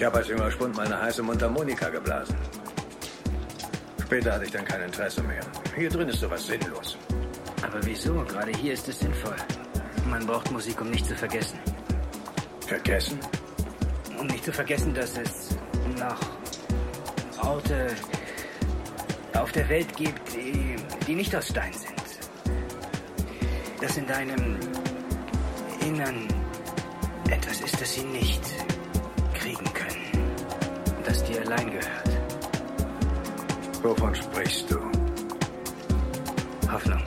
Ich habe als junger Spund meine heiße Mundharmonika geblasen. Später hatte ich dann kein Interesse mehr. Hier drin ist sowas sinnlos. Aber wieso? Gerade hier ist es sinnvoll. Man braucht Musik, um nicht zu vergessen. Vergessen? Um nicht zu vergessen, dass es noch Orte auf der Welt gibt, die, die nicht aus Stein sind. Dass in deinem Innern etwas ist, das sie nicht. Das dir allein gehört. Wovon sprichst du? Hoffnung.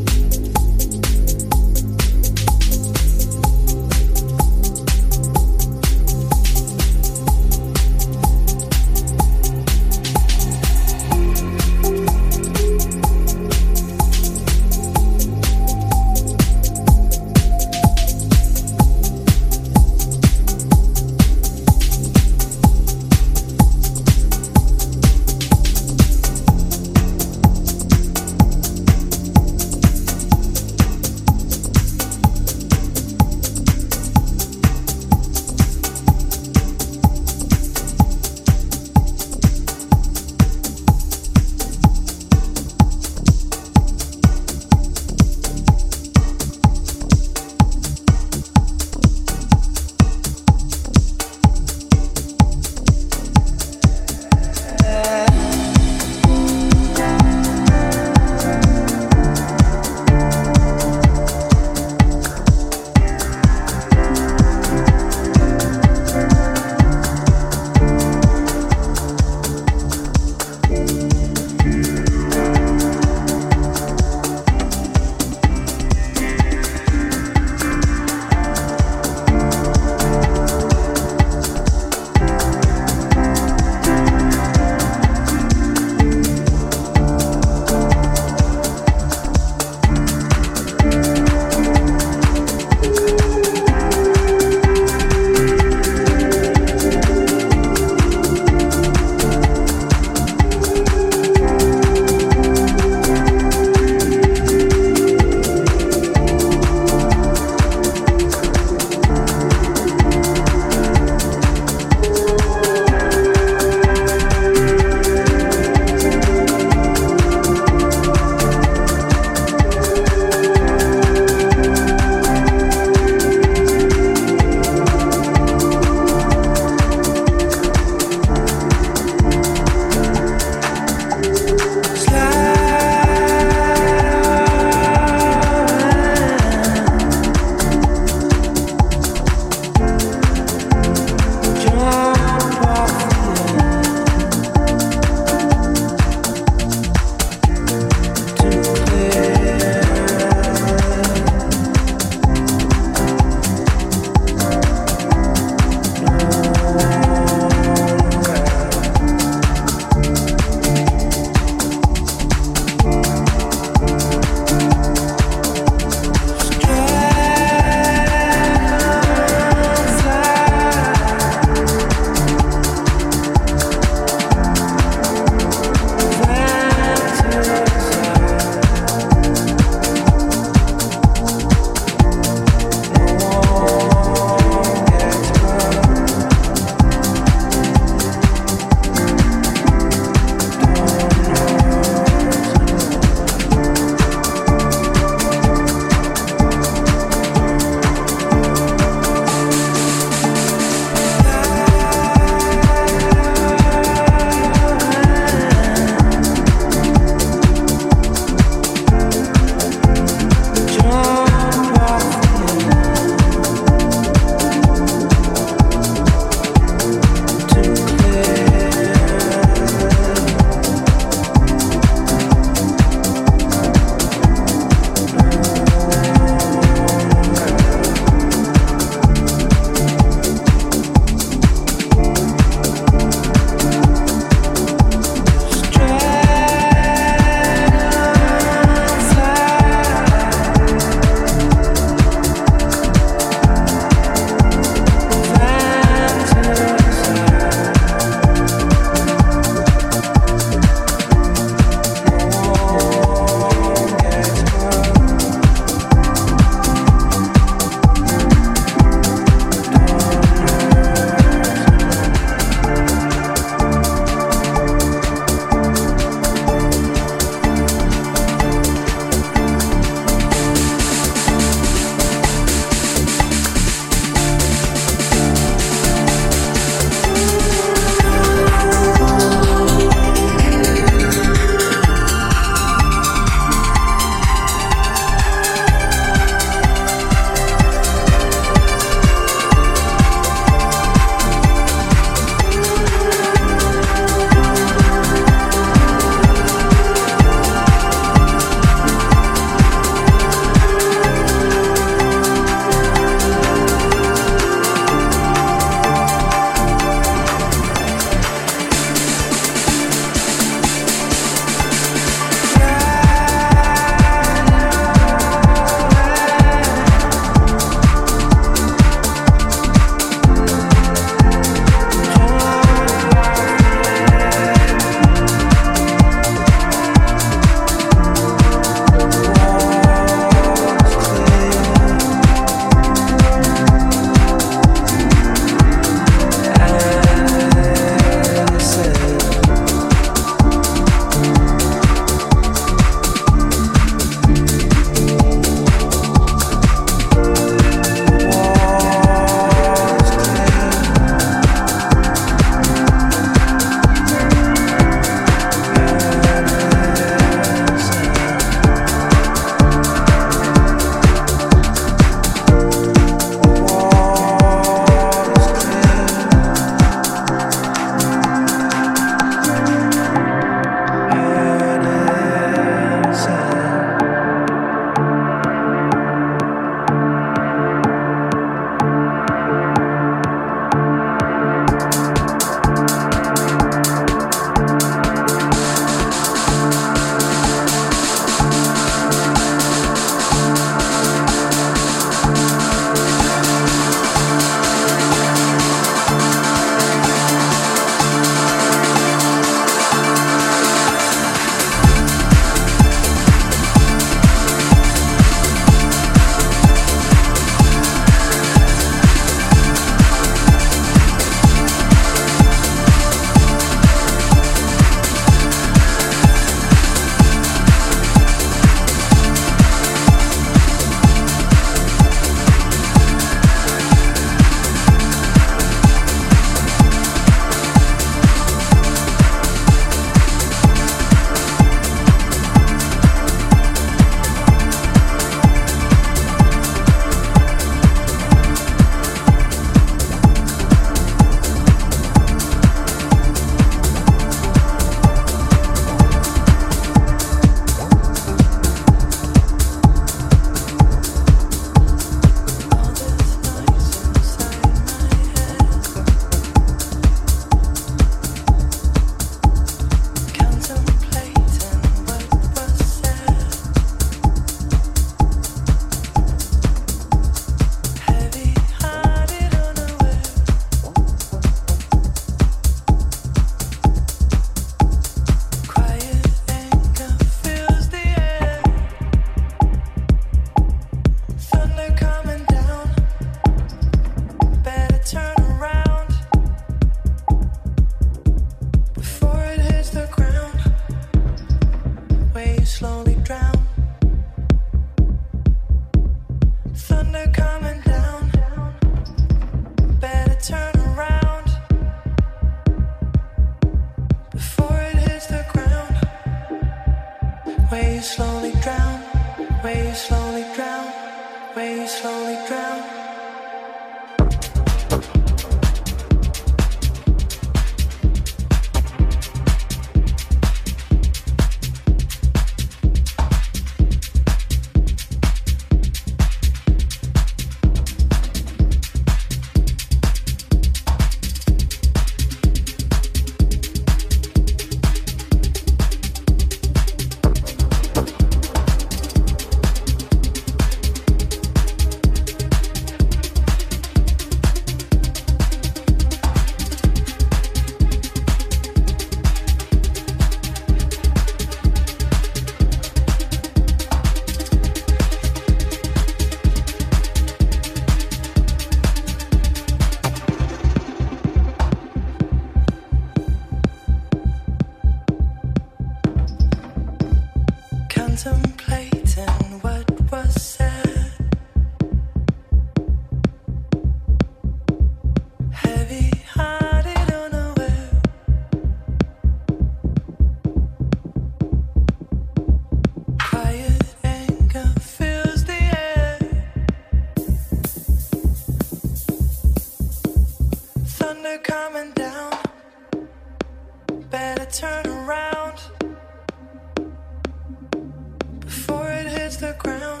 the ground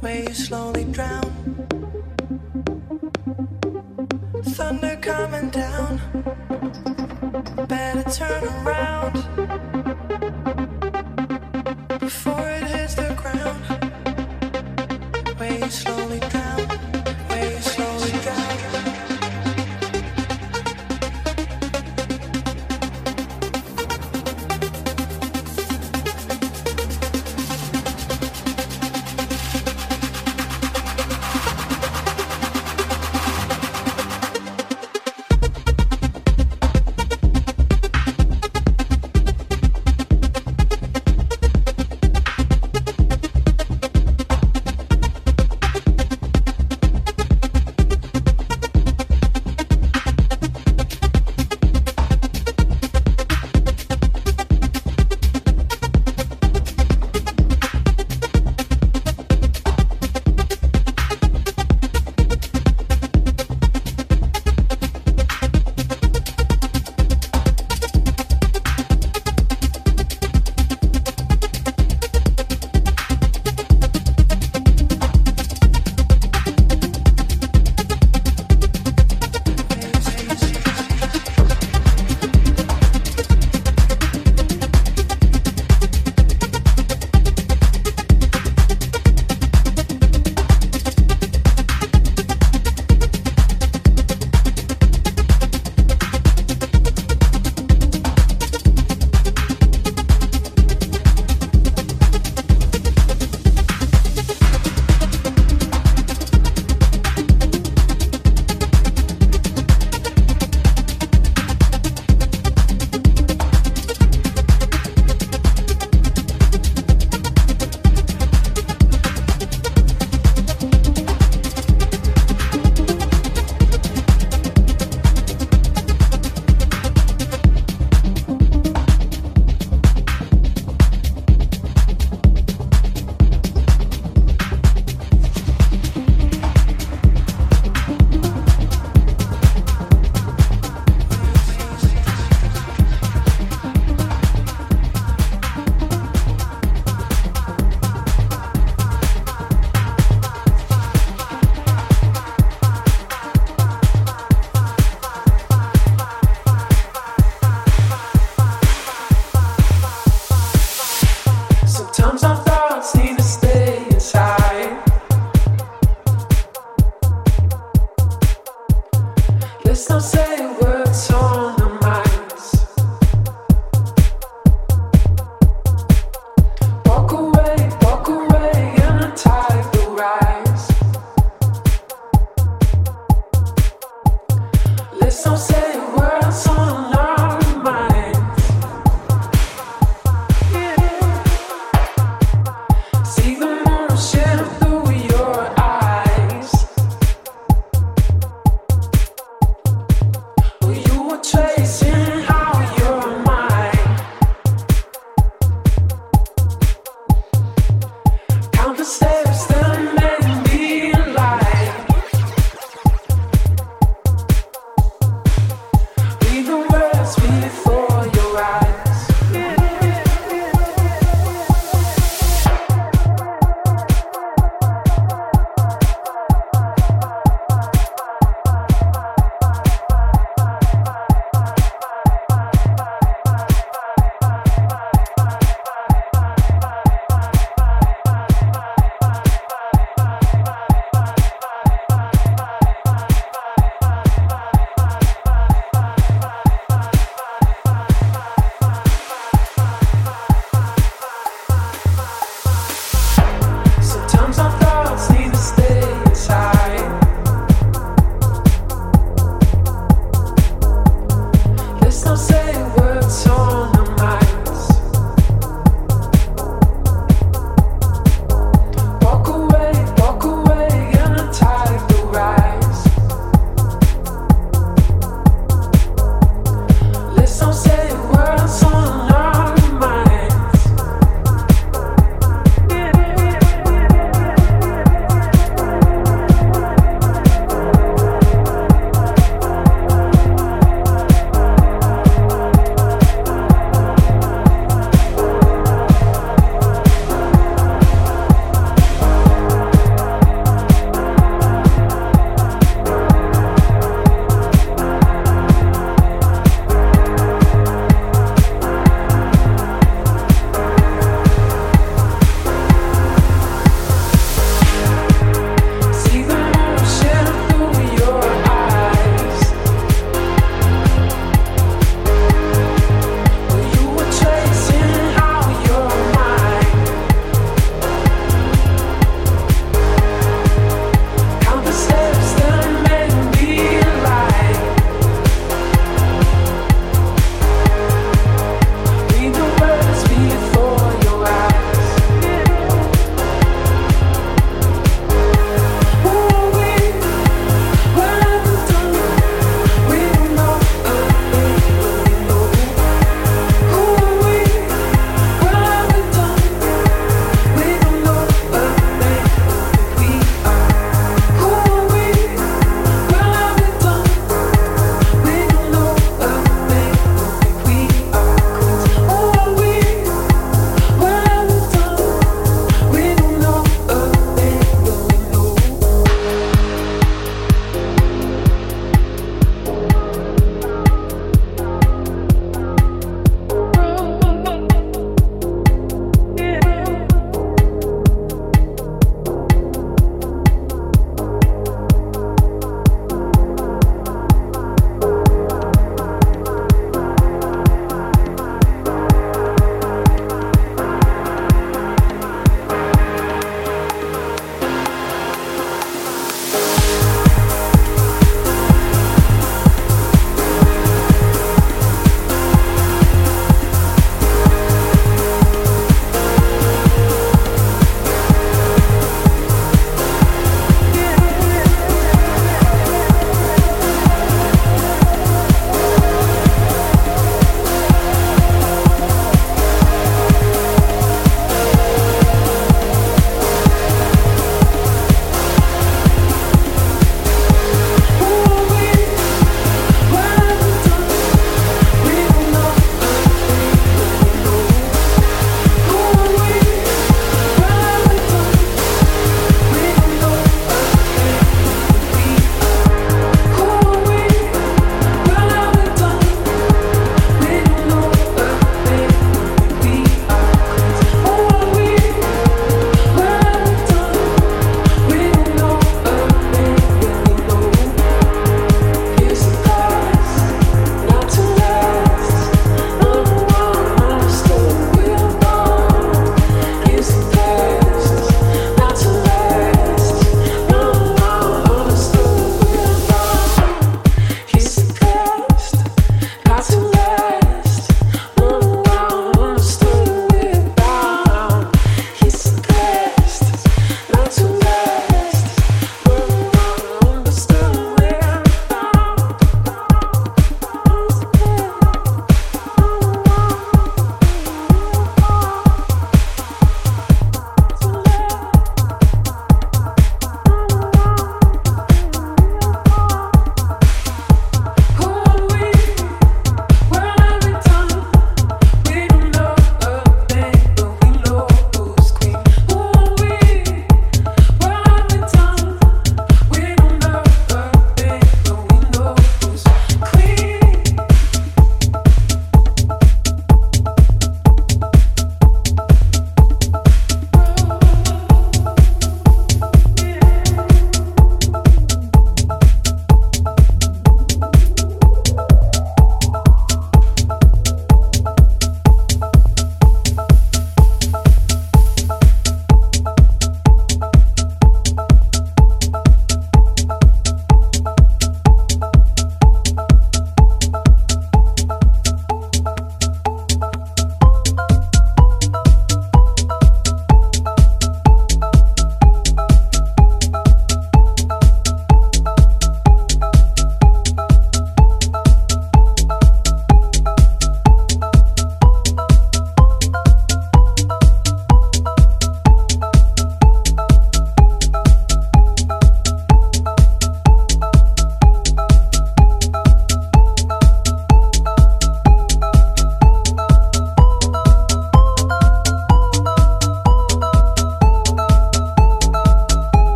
where you slowly drown. Thunder coming down, better turn around.